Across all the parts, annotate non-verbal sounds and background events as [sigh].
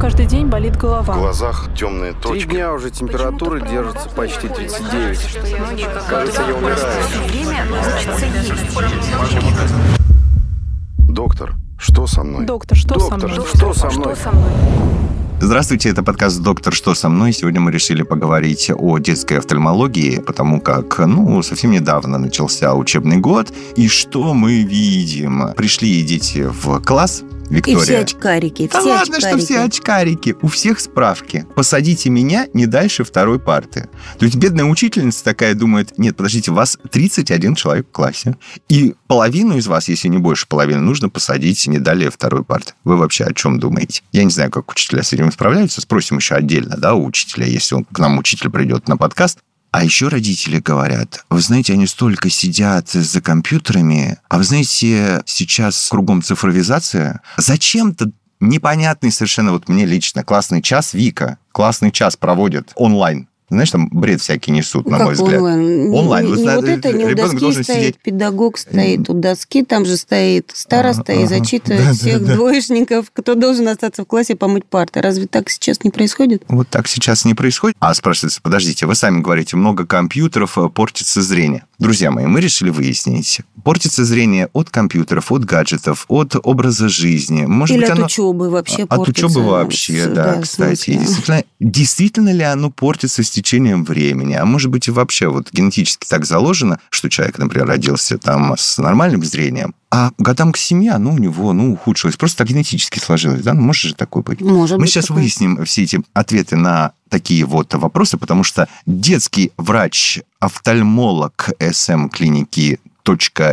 каждый день болит голова. В глазах темные Три точки. дня уже температура держится почти 39. Кажется, я умираю. Доктор, что со мной? Доктор, что со Доктор, мной? что со мной? Здравствуйте, это подкаст «Доктор, что со мной?». Сегодня мы решили поговорить о детской офтальмологии, потому как, ну, совсем недавно начался учебный год. И что мы видим? Пришли дети в класс, И Виктория. все очкарики, Да все ладно, что очкарики. все очкарики. У всех справки. Посадите меня не дальше второй парты. То есть бедная учительница такая думает, нет, подождите, вас 31 человек в классе. И половину из вас, если не больше половины, нужно посадить не далее второй парты. Вы вообще о чем думаете? Я не знаю, как учителя с этим справляются. Спросим еще отдельно, да, у учителя, если он, к нам учитель придет на подкаст. А еще родители говорят, вы знаете, они столько сидят за компьютерами, а вы знаете, сейчас кругом цифровизация. Зачем-то непонятный совершенно, вот мне лично, классный час Вика, классный час проводят онлайн. Знаешь, там бред всякий несут, на Как мой взгляд. онлайн? Онлайн. Не, Вот не вот это, не у доски должен стоит, сидеть. педагог стоит у доски, там же стоит староста и Ага. зачитывает Да, да, всех да. двоечников, кто должен остаться в классе помыть парты. Разве так сейчас не происходит? Вот так сейчас не происходит. А спрашивается, подождите, вы сами говорите, много компьютеров, э, портится зрение. Друзья мои, мы решили выяснить, портится зрение от компьютеров, от гаджетов, от образа жизни. Может Или быть, от оно... учебы вообще От портится? учебы вообще, да, в кстати. И действительно, действительно ли оно портится с течением времени? А может быть, и вообще вот генетически так заложено, что человек, например, родился там с нормальным зрением, а годам к семи оно у него, ну, ухудшилось. Просто так генетически сложилось, да? Ну, может же такое быть? Может Мы быть сейчас такое. выясним все эти ответы на такие вот вопросы, потому что детский врач-офтальмолог СМ-клиники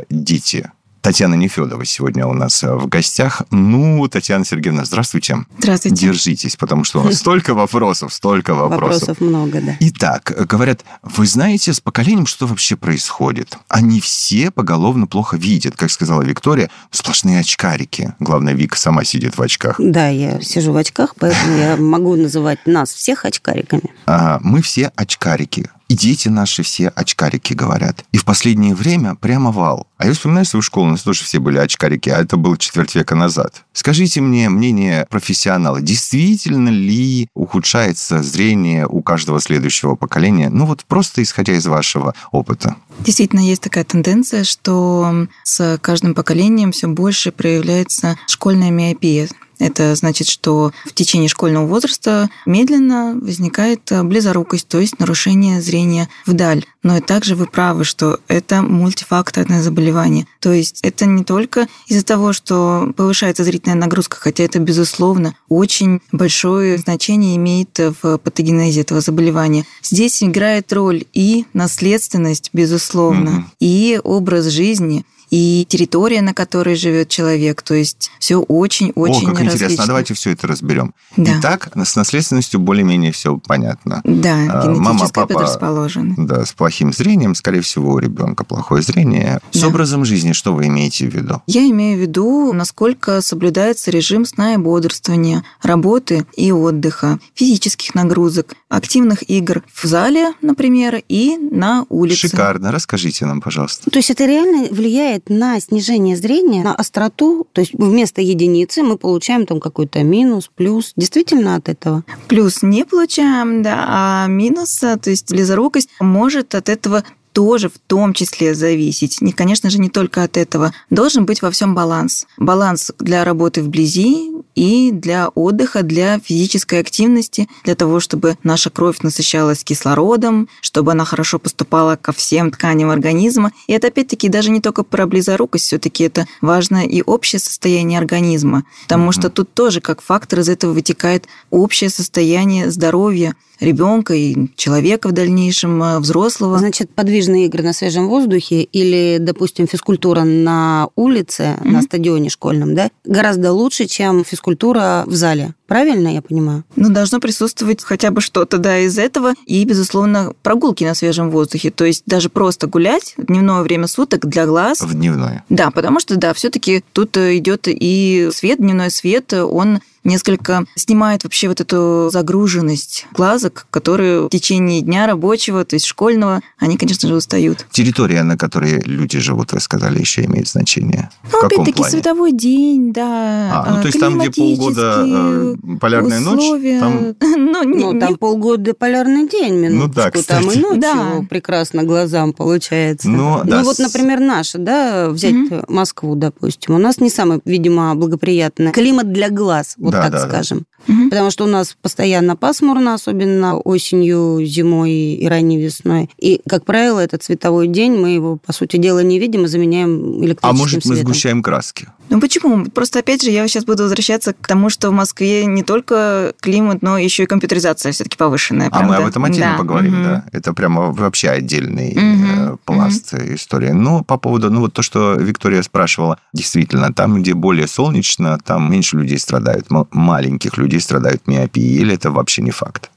«Дети» Татьяна Нефедова сегодня у нас э, в гостях. Ну, Татьяна Сергеевна, здравствуйте. Здравствуйте. Держитесь, потому что у нас столько вопросов, столько вопросов. Вопросов много, да. Итак, э, говорят, вы знаете с поколением, что вообще происходит? Они все поголовно плохо видят. Как сказала Виктория, сплошные очкарики. Главное, Вика сама сидит в очках. Да, я сижу в очках, поэтому я могу называть нас всех очкариками. Мы все очкарики. И дети наши все очкарики, говорят. И в последнее время прямо вал. А я вспоминаю свою школу, у нас тоже все были очкарики, а это было четверть века назад. Скажите мне мнение профессионала, действительно ли ухудшается зрение у каждого следующего поколения? Ну вот просто исходя из вашего опыта. Действительно, есть такая тенденция, что с каждым поколением все больше проявляется школьная миопия. Это значит, что в течение школьного возраста медленно возникает близорукость, то есть нарушение зрения вдаль. Но и также вы правы, что это мультифакторное заболевание. То есть это не только из-за того, что повышается зрительная нагрузка, хотя это, безусловно, очень большое значение имеет в патогенезе этого заболевания. Здесь играет роль и наследственность, безусловно, Мгм. и образ жизни, и территория, на которой живет человек. То есть все очень-очень О, как интересно. различно. А давайте все это разберем. Да. Итак, с наследственностью более-менее все понятно. Да, генетическая мама, папа- предрасположенность. Да, с плохим зрением, скорее всего, у ребенка плохое зрение. С Да. образом жизни что вы имеете в виду? Я имею в виду, насколько соблюдается режим сна и бодрствования, работы и отдыха, физических нагрузок, активных игр в зале, например, и на улице. Шикарно. Расскажите нам, пожалуйста. То есть это реально влияет на снижение зрения, на остроту. То есть вместо единицы мы получаем там какой-то минус, плюс. Действительно от этого? Плюс не получаем, да, а минус, то есть близорукость может от этого тоже в том числе зависеть. И, конечно же, не только от этого. Должен быть во всем баланс. Баланс для работы вблизи и для отдыха, для физической активности, для того, чтобы наша кровь насыщалась кислородом, чтобы она хорошо поступала ко всем тканям организма. И это, опять-таки, даже не только про близорукость, все таки это важно и общее состояние организма, потому что тут тоже как фактор из этого вытекает общее состояние здоровья ребенка и человека в дальнейшем, э, взрослого. Значит, подвижные игры на свежем воздухе или, допустим, физкультура на улице, на Мгм. стадионе школьном, да, гораздо лучше, чем физкультура в зале. Правильно я понимаю? Ну, должно присутствовать хотя бы что-то, да, из этого. И, безусловно, прогулки на свежем воздухе. То есть даже просто гулять в дневное время суток для глаз. В дневное. Да, потому что, да, все таки тут идет и свет, дневной свет, он несколько снимает вообще вот эту загруженность глазок, которые в течение дня рабочего, то есть школьного, они, конечно же, устают. Территория, на которой люди живут, вы сказали, еще имеет значение. Ну, опять-таки, световой день, да. А, ну, то есть там, где полгода э, полярная ночь, условия. там [laughs] Ну, не- Ну, не там полгода полярный день, минуточку. да, Там кстати. и ночью Да. прекрасно глазам получается. Ну, да, вот, с- например, наша, да, взять Мгм. Москву, допустим. У нас не самый, видимо, благоприятный климат для глаз, вот Да, так да, да. Мгм. Потому что у нас постоянно пасмурно, особенно осенью, зимой и ранней весной. И, как правило, этот цветовой день, мы его, по сути дела, не видим и заменяем электрическим А может, мы светом. сгущаем краски? Ну почему? Просто опять же, я сейчас буду возвращаться к тому, что в Москве не только климат, но еще и компьютеризация все-таки повышенная. А мы правда? об этом отдельно Да. поговорим, Мгм. да. Это прямо вообще отдельный э, пласт истории. Ну, по поводу, ну, вот то, что Виктория спрашивала, действительно, там, где более солнечно, там меньше людей страдают, маленьких людей страдают миопией, или это вообще не факт?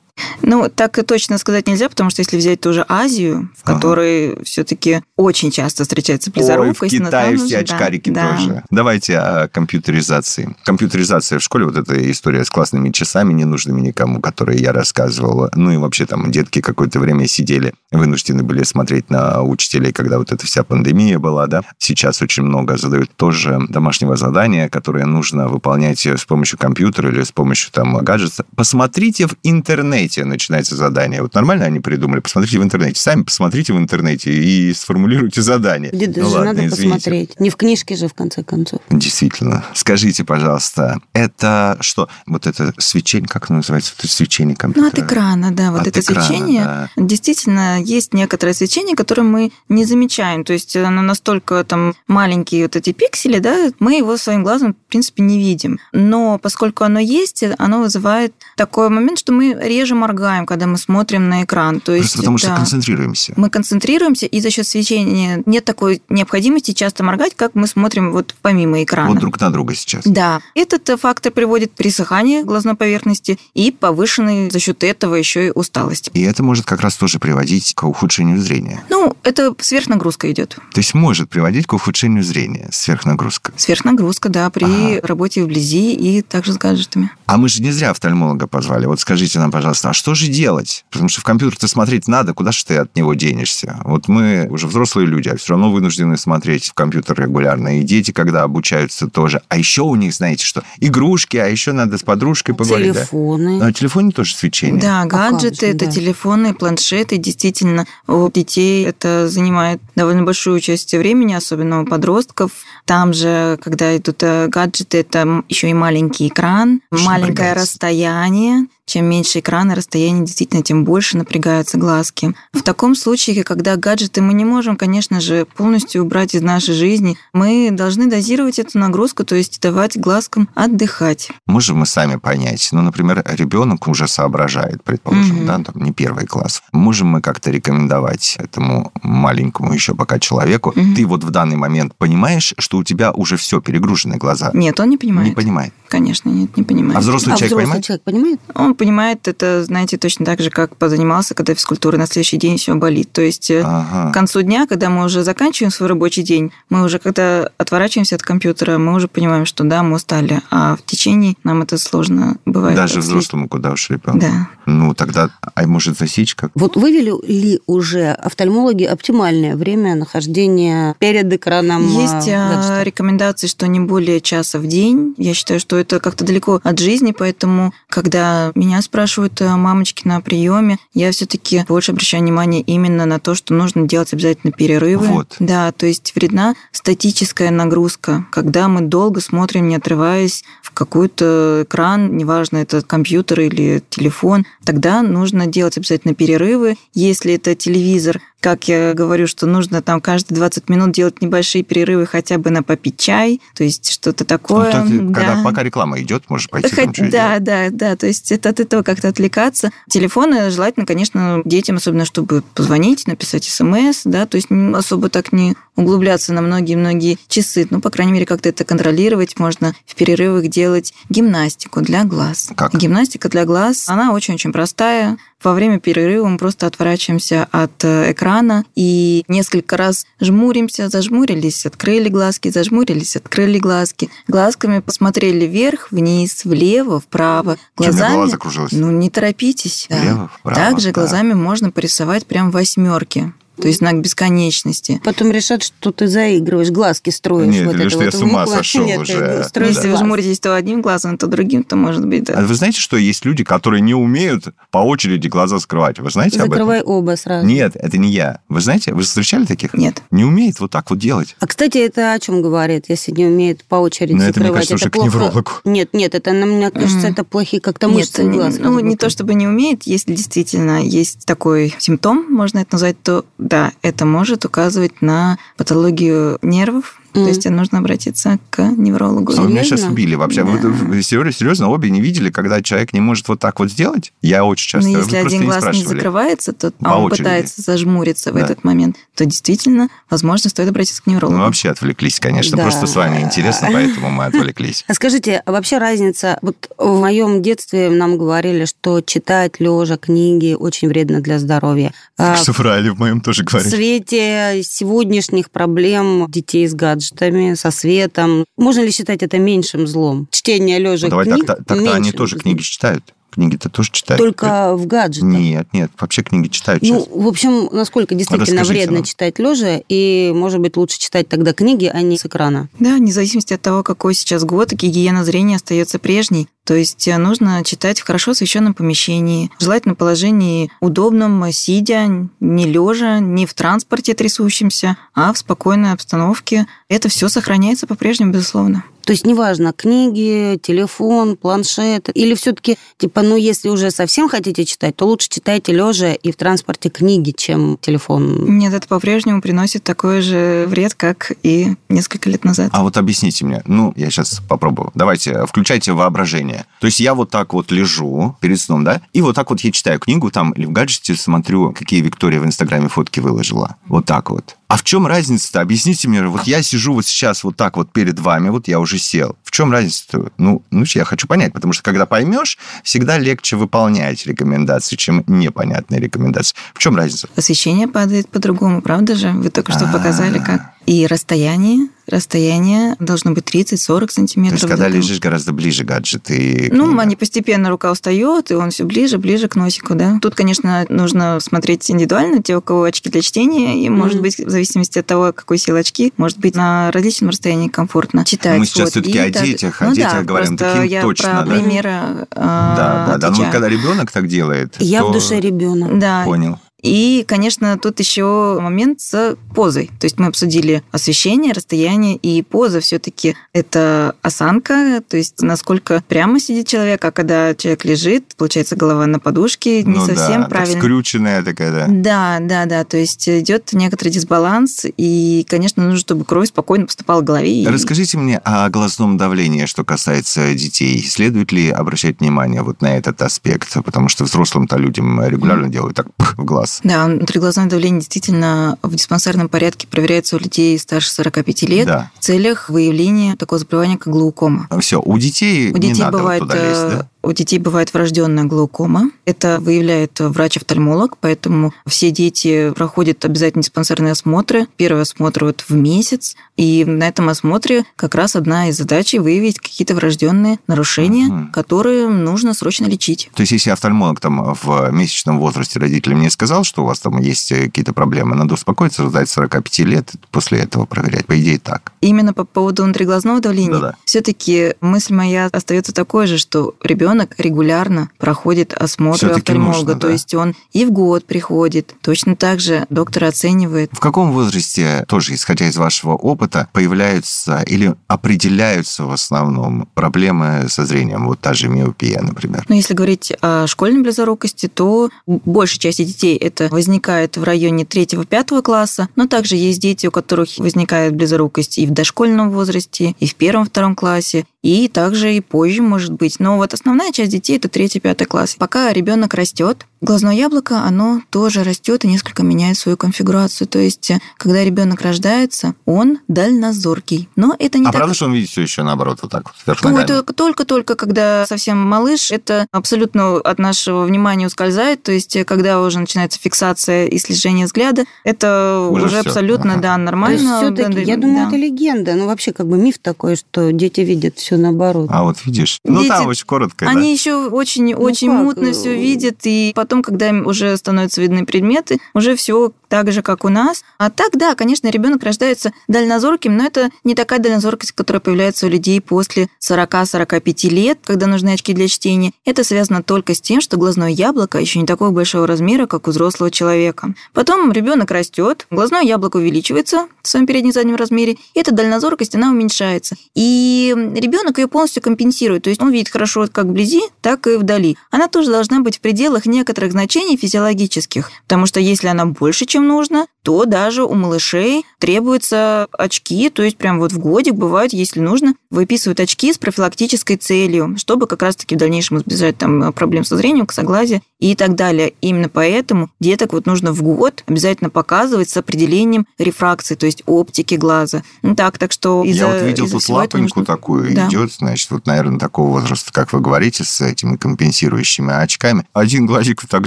Ну, так и точно сказать нельзя, потому что если взять ту же Азию, в Ага. которой все-таки очень часто встречается близорукость. Ой, в но Китае все да, очкарики да. тоже. Давайте о компьютеризации. Компьютеризация в школе, вот эта история с классными часами, ненужными никому, которые я рассказывал. Ну и вообще там детки какое-то время сидели, вынуждены были смотреть на учителей, когда вот эта вся пандемия была, да. Сейчас очень много задают тоже домашнего задания, которое нужно выполнять с помощью компьютера или с помощью там гаджета. Посмотрите в интернете, начинается задание. Вот нормально они придумали? Посмотрите в интернете. Сами посмотрите в интернете и сформулируйте задание. Где Ну даже ладно, надо извините. посмотреть. Не в книжке же, в конце концов. Действительно. Скажите, пожалуйста, это что? Вот это свечение, как оно называется? Это свечение Ну, компьютера? от экрана, да, вот От это экрана, свечение. да. Действительно, есть некоторое свечение, которое мы не замечаем. То есть оно настолько там маленькие вот эти пиксели, да, мы его своим глазом, в принципе, не видим. Но поскольку оно есть, оно вызывает такой момент, что мы реже моргаем, когда мы смотрим на экран. То есть, Просто потому что да. концентрируемся. мы концентрируемся, и за счет свечения нет такой необходимости часто моргать, как мы смотрим вот помимо экрана. Вот друг на друга сейчас. Да, этот э, фактор приводит к пересыханию глазной поверхности и повышенной за счет этого еще и усталости. И это может как раз тоже приводить к ухудшению зрения. Ну, это сверхнагрузка идет. То есть может приводить к ухудшению зрения сверхнагрузка. Сверхнагрузка, да, при Ага. работе вблизи и также с гаджетами. А мы же не зря офтальмолога позвали. Вот скажите нам, пожалуйста, а что же делать? Потому что в компьютер-то смотреть надо, куда же ты от него денешься? Вот мы уже взрослые люди, а все равно вынуждены смотреть в компьютер регулярно. И дети, когда обучаются тоже. А еще у них, знаете что, игрушки, а еще надо с подружкой поговорить. да? Телефоны. А на телефоне тоже свечение. Да, как гаджеты, же, это да. телефоны, планшеты. Действительно, у детей это занимает довольно большую часть времени, особенно у подростков. Там же, когда идут э, гаджеты, это еще и маленький экран, Что маленькое расстояние. Чем меньше экрана, расстояние, действительно, тем больше напрягаются глазки. В таком случае, когда гаджеты мы не можем, конечно же, полностью убрать из нашей жизни, мы должны дозировать эту нагрузку, то есть давать глазкам отдыхать. Можем мы сами понять. Ну, например, ребенок уже соображает, предположим, Мгм. да, там не первый класс. Можем мы как-то рекомендовать этому маленькому еще пока человеку, Мгм. ты вот в данный момент понимаешь, что у тебя уже все перегружены глаза? Нет, он не понимает. Не понимает. Конечно, нет, не понимает. А взрослый а человек взрослый понимает? человек понимает? Он понимает это, знаете, точно так же, как позанимался, когда физкультура на следующий день все болит. То есть э, Ага. к концу дня, когда мы уже заканчиваем свой рабочий день, мы уже когда отворачиваемся от компьютера, мы уже понимаем, что да, мы устали, а в течение нам это сложно бывает. Даже отследить. взрослому куда уж ребенок. Да. Ну, тогда, а может засечь как? Вот вывели ли уже офтальмологи оптимальное время нахождения перед экраном Есть а, а, гаджета? рекомендации, что не более часа в день. Я считаю, что это как-то далеко от жизни, поэтому, когда меня спрашивают а, мамочки на приеме, я все-таки больше обращаю внимание именно на то, что нужно делать обязательно перерывы. Вот. Да, то есть вредна статическая нагрузка, когда мы долго смотрим, не отрываясь в какой-то экран, неважно, это компьютер или телефон, тогда нужно делать обязательно перерывы. Если это телевизор, как я говорю, что нужно там каждые 20 минут делать небольшие перерывы хотя бы на попить чай, то есть что-то Ну, такое. то ты, да. когда пока реклама идет, можешь пойти там Хоть- что-нибудь да, делать. да, да, то есть это от этого как-то отвлекаться. Телефоны желательно, конечно, детям, особенно чтобы позвонить, написать смс, да, то есть особо так не углубляться на многие-многие часы, ну, по крайней мере, как-то это контролировать, можно в перерывах делать гимнастику для глаз. Как? Гимнастика для глаз, она очень-очень простая. Во время перерыва мы просто отворачиваемся от э, экрана, экрана и несколько раз жмуримся, зажмурились, открыли глазки, зажмурились, открыли глазки. Глазками посмотрели вверх, вниз, влево, вправо. Глазами... голова закружилась. Ну, не торопитесь. да. Влево, вправо, Также да. глазами можно порисовать прям восьмерки. То есть знак бесконечности. Потом решат, что ты заигрываешь, глазки строишь. Нет, вот или это что вот я с ума выпукло- сошел Нет, уже. ты Да. строишь Если вы жмуритесь то одним глазом, то другим, то может быть, да. А вы знаете, что есть люди, которые не умеют по очереди глаза скрывать? Вы знаете об этом? Закрывай оба сразу. Нет, это не я. Вы знаете, вы встречали таких? Нет. Не умеет вот так вот делать. А, кстати, это о чем говорит, если не умеет по очереди Ну, это, мне закрывать? кажется, уже к плохо- неврологу. Нет, нет, это, на- мне кажется, Мгм. это плохие как-то Нет, мышцы не- глаз. ну, не то чтобы не умеет, если действительно есть такой симптом, можно это назвать, то да, это может указывать на патологию нервов, то Мгм. есть нужно обратиться к неврологу. Вы меня Серьезно? сейчас убили вообще. Да. вы серьезно, обе не видели, когда человек не может вот так вот сделать? Я очень часто. Но Вы если один не глаз не закрывается, то По а он очереди. пытается зажмуриться в Да. этот момент, то действительно, возможно, стоит обратиться к неврологу. Мы вообще отвлеклись, конечно. Да. Просто с вами интересно, поэтому мы отвлеклись. А [laughs] скажите, а вообще разница? Вот в моем детстве нам говорили, что читать лежа книги очень вредно для здоровья. А Что в Райле в моем тоже в говорили. свете сегодняшних проблем детей с гаджетами, со светом, можно ли считать это меньшим злом? Чтение лежа Ну, Давай книг так, так-то они меньшим тоже книги читают. Книги-то тоже читают. Только в гаджетах. Нет, нет, вообще книги читают Ну, сейчас. в общем, насколько действительно Расскажите вредно нам. читать лежа, и, может быть, лучше читать тогда книги, а не с экрана. Да, вне зависимости от того, какой сейчас год, гигиена зрения остается прежней. То есть э, нужно читать в хорошо освещенном помещении, желательно положении удобном, сидя, не лежа, не в транспорте трясущемся, а в спокойной обстановке. Это все сохраняется по-прежнему, безусловно. То есть неважно, книги, телефон, планшет, или все-таки, типа, ну, если уже совсем хотите читать, то лучше читайте лежа и в транспорте книги, чем телефон. Нет, это по-прежнему приносит такой же вред, как и несколько лет назад. А вот объясните мне, ну, я сейчас попробую. Давайте, включайте воображение. То есть я вот так вот лежу перед сном, да, и вот так вот я читаю книгу там или в гаджете смотрю, какие Виктория в Инстаграме фотки выложила. Вот так вот. А в чем разница-то? Объясните мне, вот я сижу вот сейчас вот так вот перед вами, вот я уже сел. В чем разница-то? Ну, ну, я хочу понять, потому что когда поймешь, всегда легче выполнять рекомендации, чем непонятные рекомендации. В чем разница? Освещение падает по-другому, правда же? Вы только что А. показали, как. И расстояние, расстояние должно быть 30-40 То сантиметров. есть, когда лежишь гораздо ближе гаджет и Ну, они постепенно рука устает, и он все ближе, ближе к носику, да. Тут, конечно, нужно смотреть индивидуально, те, у кого очки для чтения, и, может Мгм. быть, в зависимости от того, какой силы очки, может быть, на различном расстоянии комфортно читать. Мы сейчас Вот, всё-таки и о так- детях, о ну, детях да, говорим, таким я точно, про да. примеры Да, да, да. Ну, вот отвечаю. когда ребенок так делает, Я то- в душе ребенок. Да, Понял. И, конечно, тут еще момент с позой. То есть мы обсудили освещение, расстояние и поза. Все-таки это осанка, то есть насколько прямо сидит человек, а когда человек лежит, получается голова на подушке, не ну, совсем да, так правильно. скрюченная такая, да. Да, да, да. То есть идет некоторый дисбаланс, и, конечно, нужно, чтобы кровь спокойно поступала в голове. и- Расскажите мне о глазном давлении, что касается детей. Следует ли обращать внимание вот на этот аспект? Потому что взрослым-то людям регулярно делают так пх, в глаз. Да, внутриглазное давление действительно в диспансерном порядке проверяется у людей старше 45 лет Да. в целях выявления такого заболевания, как глаукома. Все, у детей У не детей надо бывает туда лезть, э, да? У детей бывает врожденная глаукома. Это выявляет врач-офтальмолог, поэтому все дети проходят обязательно диспансерные осмотры. Первый осмотр вот в месяц, и на этом осмотре как раз одна из задач выявить какие-то врожденные нарушения, Мгм. которые нужно срочно лечить. То есть, если офтальмолог там в месячном возрасте родителям мне сказал, что у вас там есть э, какие-то проблемы, надо успокоиться, ждать 45 лет, после этого проверять. По идее, так. Именно по поводу внутриглазного давления, Да-да. все-таки мысль моя остается такой же, что ребенок регулярно проходит осмотр у офтальмолога. нужно, То да. есть он и в год приходит, точно так же доктор оценивает. В каком возрасте, тоже исходя из вашего опыта, появляются или определяются в основном проблемы со зрением? Вот та же миопия, например. Но если говорить о школьной близорукости, то большей части детей это возникает в районе 3-5 класса, но также есть дети, у которых возникает близорукость и в дошкольном возрасте, и в первом-втором классе, и также и позже может быть. Но вот основная часть детей это 3-5 класс. Пока ребенок растет, глазное яблоко, оно тоже растет и несколько меняет свою конфигурацию. То есть, когда ребенок рождается, он дальнозоркий. Но это не а так... правда, что он видит все еще наоборот, вот так вот, вверх Ну, это только-только, когда совсем малыш, это абсолютно от нашего внимания ускользает. То есть, когда уже начинается фиксация и слежение взгляда, это Уже уже, абсолютно, Ага. да, То нормально. есть все-таки, Да, я думаю, да. это легенда. Ну, вообще, как бы миф такой, что дети видят все наоборот. А вот видишь? Ну, Дети- там очень коротко, да. Они еще очень, очень как? мутно все видят, и потом, когда им уже становятся видны предметы, уже все так же, как у нас. А так, да, конечно, ребенок рождается дальнозорким, но это не такая дальнозоркость, которая появляется у людей после 40-45 лет, когда нужны очки для чтения. Это связано только с тем, что глазное яблоко еще не такого большого размера, как у взрослого человека. Потом ребенок растет, глазное яблоко увеличивается в своем переднем и заднем размере, и эта дальнозоркость, она уменьшается. И ребенок ее полностью компенсирует, то есть он видит хорошо как вблизи, так и вдали. Она тоже должна быть в пределах некоторых значений физиологических, потому что если она больше, чем нужно, то даже у малышей требуются очки, то есть прям вот в годик бывает, если нужно, выписывают очки с профилактической целью, чтобы как раз-таки в дальнейшем избежать там проблем со зрением, косоглазия и так далее. Именно поэтому деток вот нужно в год обязательно показывать с определением рефракции, то есть оптики глаза. Ну так, так что из-за Я вот видел из-за тут лапоньку нужно- такую, Да. Идет, значит, вот, наверное, такого возраста, как вы говорите, с этими компенсирующими очками. Один глазик так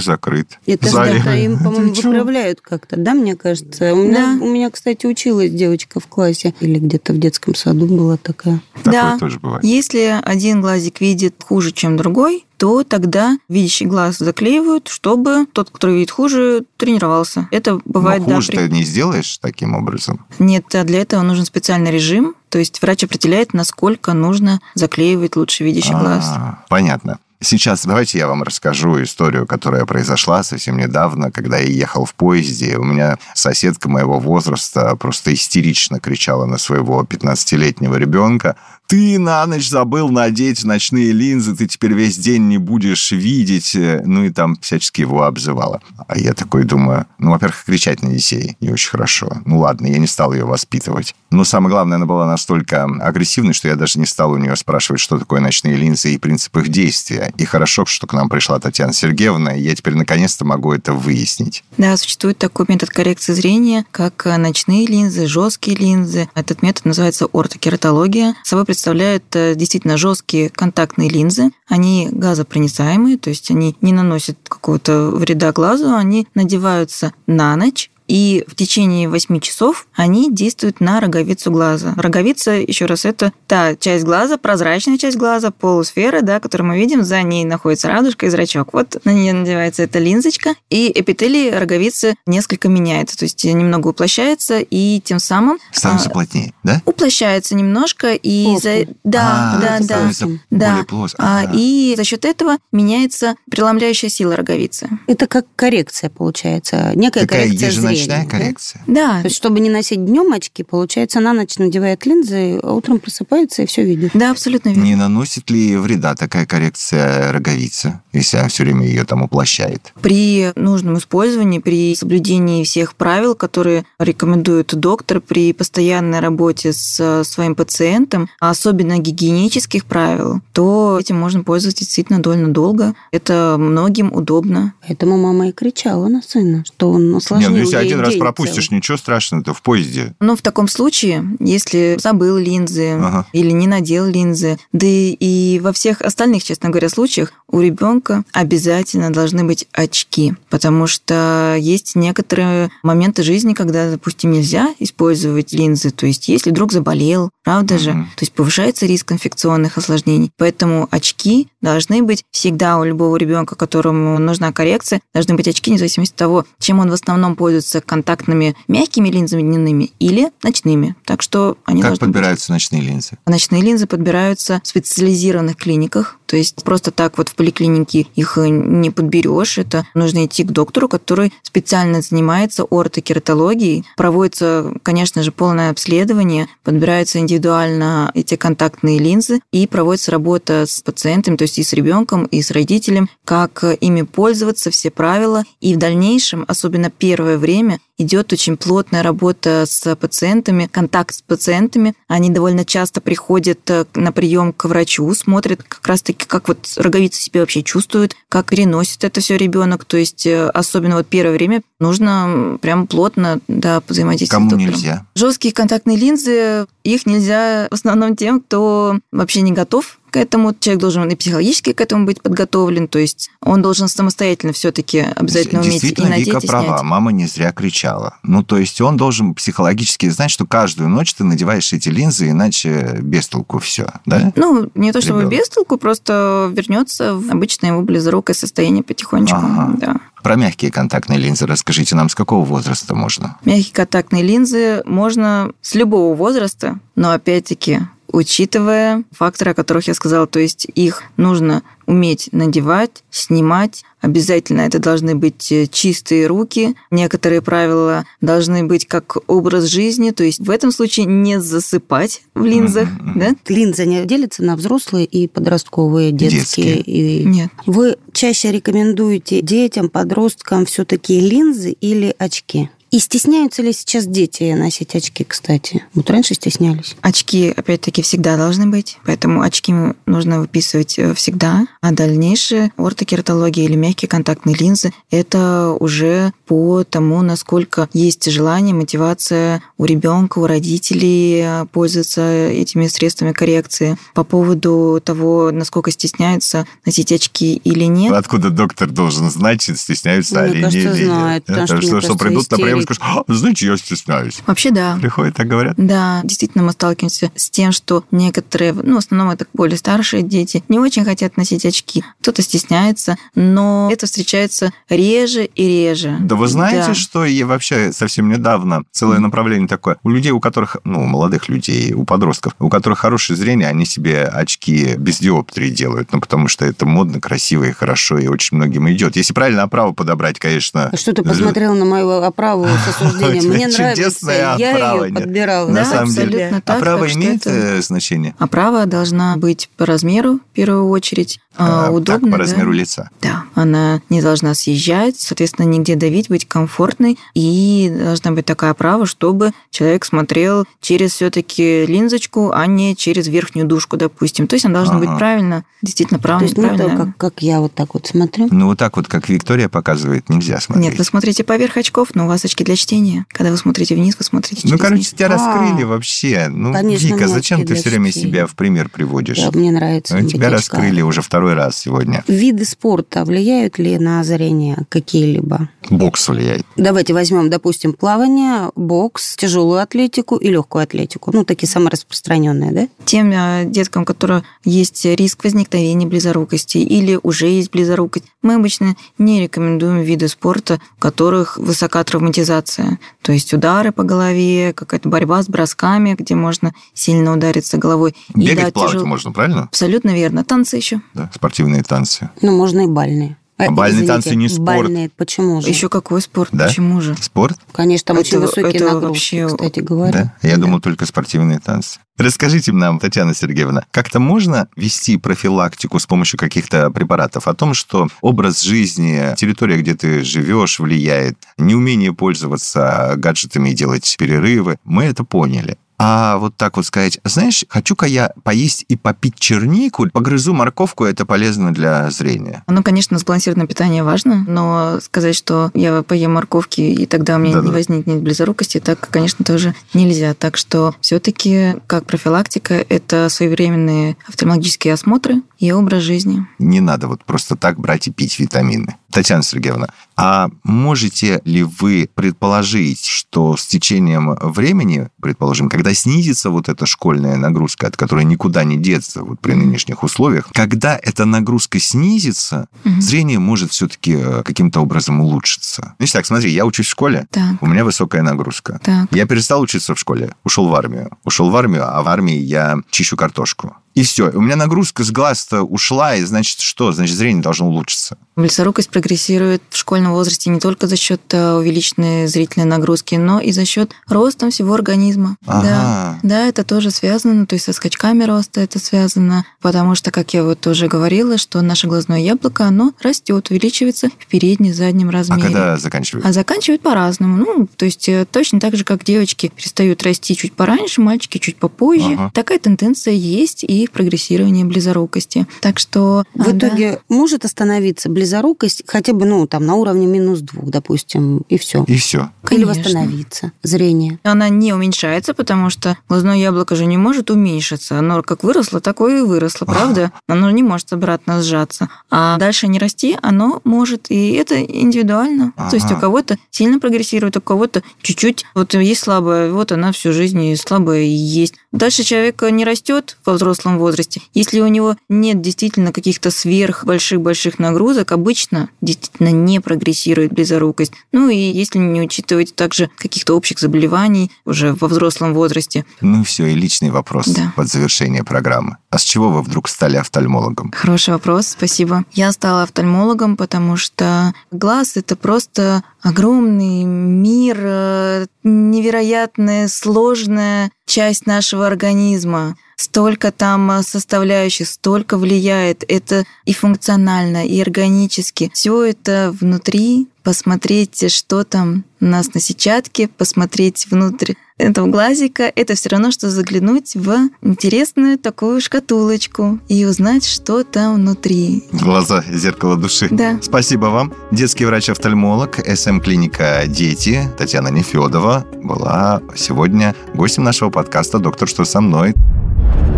закрыт. Это да, им, по-моему, выправляют как-то, да, мне кажется? У меня, Да. у меня, кстати, училась девочка в классе, или где-то в детском саду была такая. Такое Да. тоже бывает. Если один глазик видит хуже, чем другой, то тогда видящий глаз заклеивают, чтобы тот, который видит хуже, тренировался. Это бывает, Но да, хуже при- ты не сделаешь таким образом. Нет, а для этого нужен специальный режим, то есть врач определяет, насколько нужно заклеивать лучше видящий глаз. А, Понятно. Сейчас давайте я вам расскажу историю, которая произошла совсем недавно, когда я ехал в поезде. У меня соседка моего возраста просто истерично кричала на своего 15-летнего ребенка. Ты на ночь забыл надеть ночные линзы, ты теперь весь день не будешь видеть. Ну и там всячески его обзывала. А я такой думаю, ну, во-первых, кричать на детей не очень хорошо. Ну ладно, я не стал ее воспитывать. Но самое главное, она была настолько агрессивной, что я даже не стал у нее спрашивать, что такое ночные линзы и принцип их действия. И хорошо, что к нам пришла Татьяна Сергеевна, и я теперь наконец-то могу это выяснить. Да, существует такой метод коррекции зрения, как э, ночные линзы, жесткие линзы. Этот метод называется ортокератология. Собой представляют э, действительно жесткие контактные линзы. Они газопроницаемые, то есть они не наносят какого-то вреда глазу, они надеваются на ночь, и в течение 8 часов они действуют на роговицу глаза. Роговица, еще раз, это та часть глаза, прозрачная часть глаза, полусфера, да, которую мы видим, за ней находится радужка и зрачок. Вот на нее надевается эта линзочка, и эпителий роговицы несколько меняется, то есть немного уплощается, и тем самым Становится а, плотнее, да? уплощается немножко, и Плоский. за... да, А, да, да, становится да. более плоско. А, и за счет этого меняется преломляющая сила роговицы. Это как коррекция получается, некая Такая коррекция зрения. да? коррекция. Да, То есть, чтобы не носить днем очки, получается, на ночь надевает линзы, а утром просыпается и все видит. да, абсолютно верно. Не наносит ли вреда такая коррекция роговицы, если она все время ее там уплощает? При нужном использовании, при соблюдении всех правил, которые рекомендует доктор при постоянной работе с своим пациентом, а особенно гигиенических правил, то этим можно пользоваться действительно довольно долго. Это многим удобно. Поэтому мама и кричала на сына, что он Не, осложнил ну если один раз пропустишь, целый. ничего страшного, это в поезде. Но в таком случае, если забыл линзы Ага. или не надел линзы, да и, во всех остальных, честно говоря, случаях у ребенка обязательно должны быть очки, потому что есть некоторые моменты жизни, когда, допустим, нельзя использовать линзы, то есть если вдруг заболел, правда же, Мгм. то есть повышается риск инфекционных осложнений, поэтому очки должны быть всегда у любого ребенка, которому нужна коррекция, должны быть очки, независимо от того, чем он в основном пользуется контактными мягкими линзами дневными или ночными. Так что они Как должны быть. подбираются ночные линзы? Ночные линзы подбираются в специализированных клиниках, то есть просто так вот в поликлинике их не подберешь. Это нужно идти к доктору, который специально занимается ортокератологией. Проводится, конечно же, полное обследование, подбираются индивидуально эти контактные линзы и проводится работа с пациентом, то есть и с ребенком, и с родителем, как ими пользоваться, все правила. И в дальнейшем, особенно первое время, идет очень плотная работа с пациентами, контакт с пациентами. Они довольно часто приходят э, на прием к врачу, смотрят как раз-таки, как вот роговица себя вообще чувствует, как переносит это все ребенок. То есть э, особенно вот первое время нужно прям плотно да, взаимодействовать. Кому нельзя? Жесткие контактные линзы, их нельзя в основном тем, кто вообще не готов к этому. Человек должен и психологически к этому быть подготовлен, то есть он должен самостоятельно все-таки обязательно уметь и надеть, Вика и права, снять. мама не зря кричала. Ну, то есть он должен психологически знать, что каждую ночь ты надеваешь эти линзы, иначе без толку все, да? Ну, не то чтобы Ребёнок. без толку, просто вернется в обычное его близорукое состояние потихонечку. Ага. Да. Про мягкие контактные линзы расскажите нам, с какого возраста можно? Мягкие контактные линзы можно с любого возраста, но опять-таки учитывая факторы, о которых я сказала, то есть их нужно уметь надевать, снимать. Обязательно это должны быть э, чистые руки. Некоторые правила должны быть как образ жизни, то есть в этом случае не засыпать в линзах, да? Линза не делится на взрослые и подростковые, детские. Детские. И... Нет. Вы чаще рекомендуете детям, подросткам все-таки линзы или очки? И стесняются ли сейчас дети носить очки, кстати? Вот раньше стеснялись. Очки, опять-таки, всегда должны быть, поэтому очки нужно выписывать э, всегда. А дальнейшее ортокератология или мягкие контактные линзы – это уже по тому, насколько есть желание, мотивация у ребенка, у родителей э, пользоваться этими средствами коррекции. По поводу того, насколько стесняются носить очки или нет, Откуда доктор должен знать, стесняются Ну, мне они кажется, или нет? знает, потому что, что, мне что кажется, придут на прием и истерик. скажут, «А, знаете, я стесняюсь. вообще да. Приходят, так говорят. Да, действительно, мы сталкиваемся с тем, что некоторые, ну, в основном это более старшие дети, не очень хотят носить очки. Кто-то стесняется, но это встречается реже и реже. Да вы знаете, Да. что и вообще совсем недавно целое направление такое. У людей, у которых, ну, у молодых людей, у подростков, у которых хорошее зрение, они себе очки без диоптрии делают, ну, потому что это модно, красиво и хорошо, и очень многим идет. Если правильно оправу подобрать, конечно... Что ты посмотрел на мою оправу с осуждением? [laughs] Мне нравится. Я ее нет? подбирала. На Да, самом деле. Оправа имеет э, значение? Оправа должна быть по размеру, в первую очередь, а, А, удобно. так, по размеру лица. Да, она не должна съезжать, соответственно, нигде давить, быть комфортной, и должна быть такая оправа, чтобы человек смотрел через все-таки линзочку, а не через верхнюю дужку, допустим. То есть она должна Ага. быть правильно, действительно То правильно. есть не то, как, как я вот так вот смотрю. Ну, вот так вот, как Виктория показывает, нельзя смотреть. Нет, вы смотрите поверх очков, но у вас очки для чтения. Когда вы смотрите вниз, вы смотрите через Ну, короче, низ. тебя А, раскрыли вообще. Ну, конечно, Вика, зачем ты все время себя в пример приводишь? Да, мне нравится. Ну, тебя раскрыли уже второй раз сегодня. Виды спорта влияют ли на зрение какие-либо? Бокс влияет. Давайте возьмем, допустим, плавание, бокс, тяжелую атлетику и легкую атлетику. Ну, такие самые распространенные, да? Тем э, деткам, у которых есть риск возникновения близорукости или уже есть близорукость, мы обычно не рекомендуем виды спорта, в которых высока травматизация. То есть удары по голове, какая-то борьба с бросками, где можно сильно удариться головой. И Бегать, да, плавать тяжел- можно, правильно? Абсолютно верно. Танцы еще. Да, спортивные танцы. Ну, можно и бальные. А бальные извините, танцы не спорт. Бальные, почему же? Еще какой спорт? Да? Почему же? Спорт? Конечно, там очень Это- высокие это нагрузки, вообще- кстати говоря. Да? Я думал только спортивные танцы. Расскажите нам, Татьяна Сергеевна, как-то можно вести профилактику с помощью каких-то препаратов о том, что образ жизни, территория, где ты живешь, влияет, неумение пользоваться гаджетами и делать перерывы, мы это поняли. А вот так вот сказать, знаешь, хочу-ка я поесть и попить чернику, погрызу морковку, это полезно для зрения. Ну, конечно, сбалансированное питание важно, но сказать, что я поем морковки, и тогда у меня Да-да. не возникнет близорукости, так, конечно, тоже нельзя. Так что все-таки как профилактика это своевременные офтальмологические осмотры и образ жизни. Не надо вот просто так брать и пить витамины. Татьяна Сергеевна, а можете ли вы предположить, что с течением времени, предположим, когда снизится вот эта школьная нагрузка, от которой никуда не деться вот при нынешних условиях, когда эта нагрузка снизится, Мгм. зрение может все-таки каким-то образом улучшиться. Значит так, смотри, я учусь в школе, Так, у меня высокая нагрузка. так. Я перестал учиться в школе, ушел в армию. Ушел в армию, а в армии я чищу картошку. И все. У меня нагрузка с глаз-то ушла, и значит что? Значит, зрение должно улучшиться. Близорукость прогрессирует в школьном возрасте не только за счет э, увеличенной зрительной нагрузки, но и за счет роста всего организма. Ага. Да, да, это тоже связано, то есть со скачками роста это связано, потому что, как я вот уже говорила, что наше глазное яблоко, оно растет, увеличивается в переднем, заднем А размере. когда заканчивается? А заканчивают по-разному. Ну, то есть э, точно так же, как девочки перестают расти чуть пораньше, мальчики чуть попозже. Ага. Такая тенденция есть и в прогрессировании близорукости. Так что... В а, да. итоге может остановиться близорукость хотя бы, ну, там, на уровне минус двух, допустим, и все. И все. Или Конечно. восстановиться зрение. Она не уменьшается, потому что глазное яблоко же не может уменьшиться. Оно как выросло, такое и выросло, правда? Оно не может обратно сжаться. А дальше не расти, оно может. И это индивидуально. То есть Ага. у кого-то сильно прогрессирует, у кого-то чуть-чуть. Вот есть слабая, вот она всю жизнь и слабая и есть. Дальше человек не растет во взрослом возрасте. Если у него нет действительно каких-то сверх больших-больших нагрузок, обычно действительно не прогрессирует близорукость. Ну и если не учитывать также каких-то общих заболеваний уже во взрослом возрасте. Ну все, и личный вопрос Да. под завершение программы. А с чего вы вдруг стали офтальмологом? Хороший вопрос, спасибо. Я стала офтальмологом, потому что глаз – это просто огромный мир, э, невероятная, сложная часть нашего организма. Столько там э, составляющих, столько влияет. Это и функционально, и органически. Все это внутри. Посмотреть, что там у нас на сетчатке, посмотреть внутрь этого глазика, это все равно, что заглянуть в интересную такую шкатулочку и узнать, что там внутри. Глаза, зеркало души. Да. Спасибо вам. Детский врач-офтальмолог, СМ-клиника «Дети» Татьяна Нефедова была сегодня гостем нашего подкаста «Доктор, что со мной?».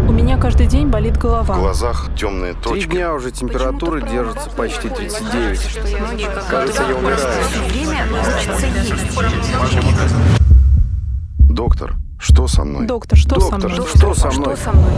У меня каждый день болит В голова. глазах темные Три точки. дня уже температура держится почти 39. Кажется, я умираю. Доктор, что со мной? Доктор, что со Доктор, мной? что со мной? Что со мной?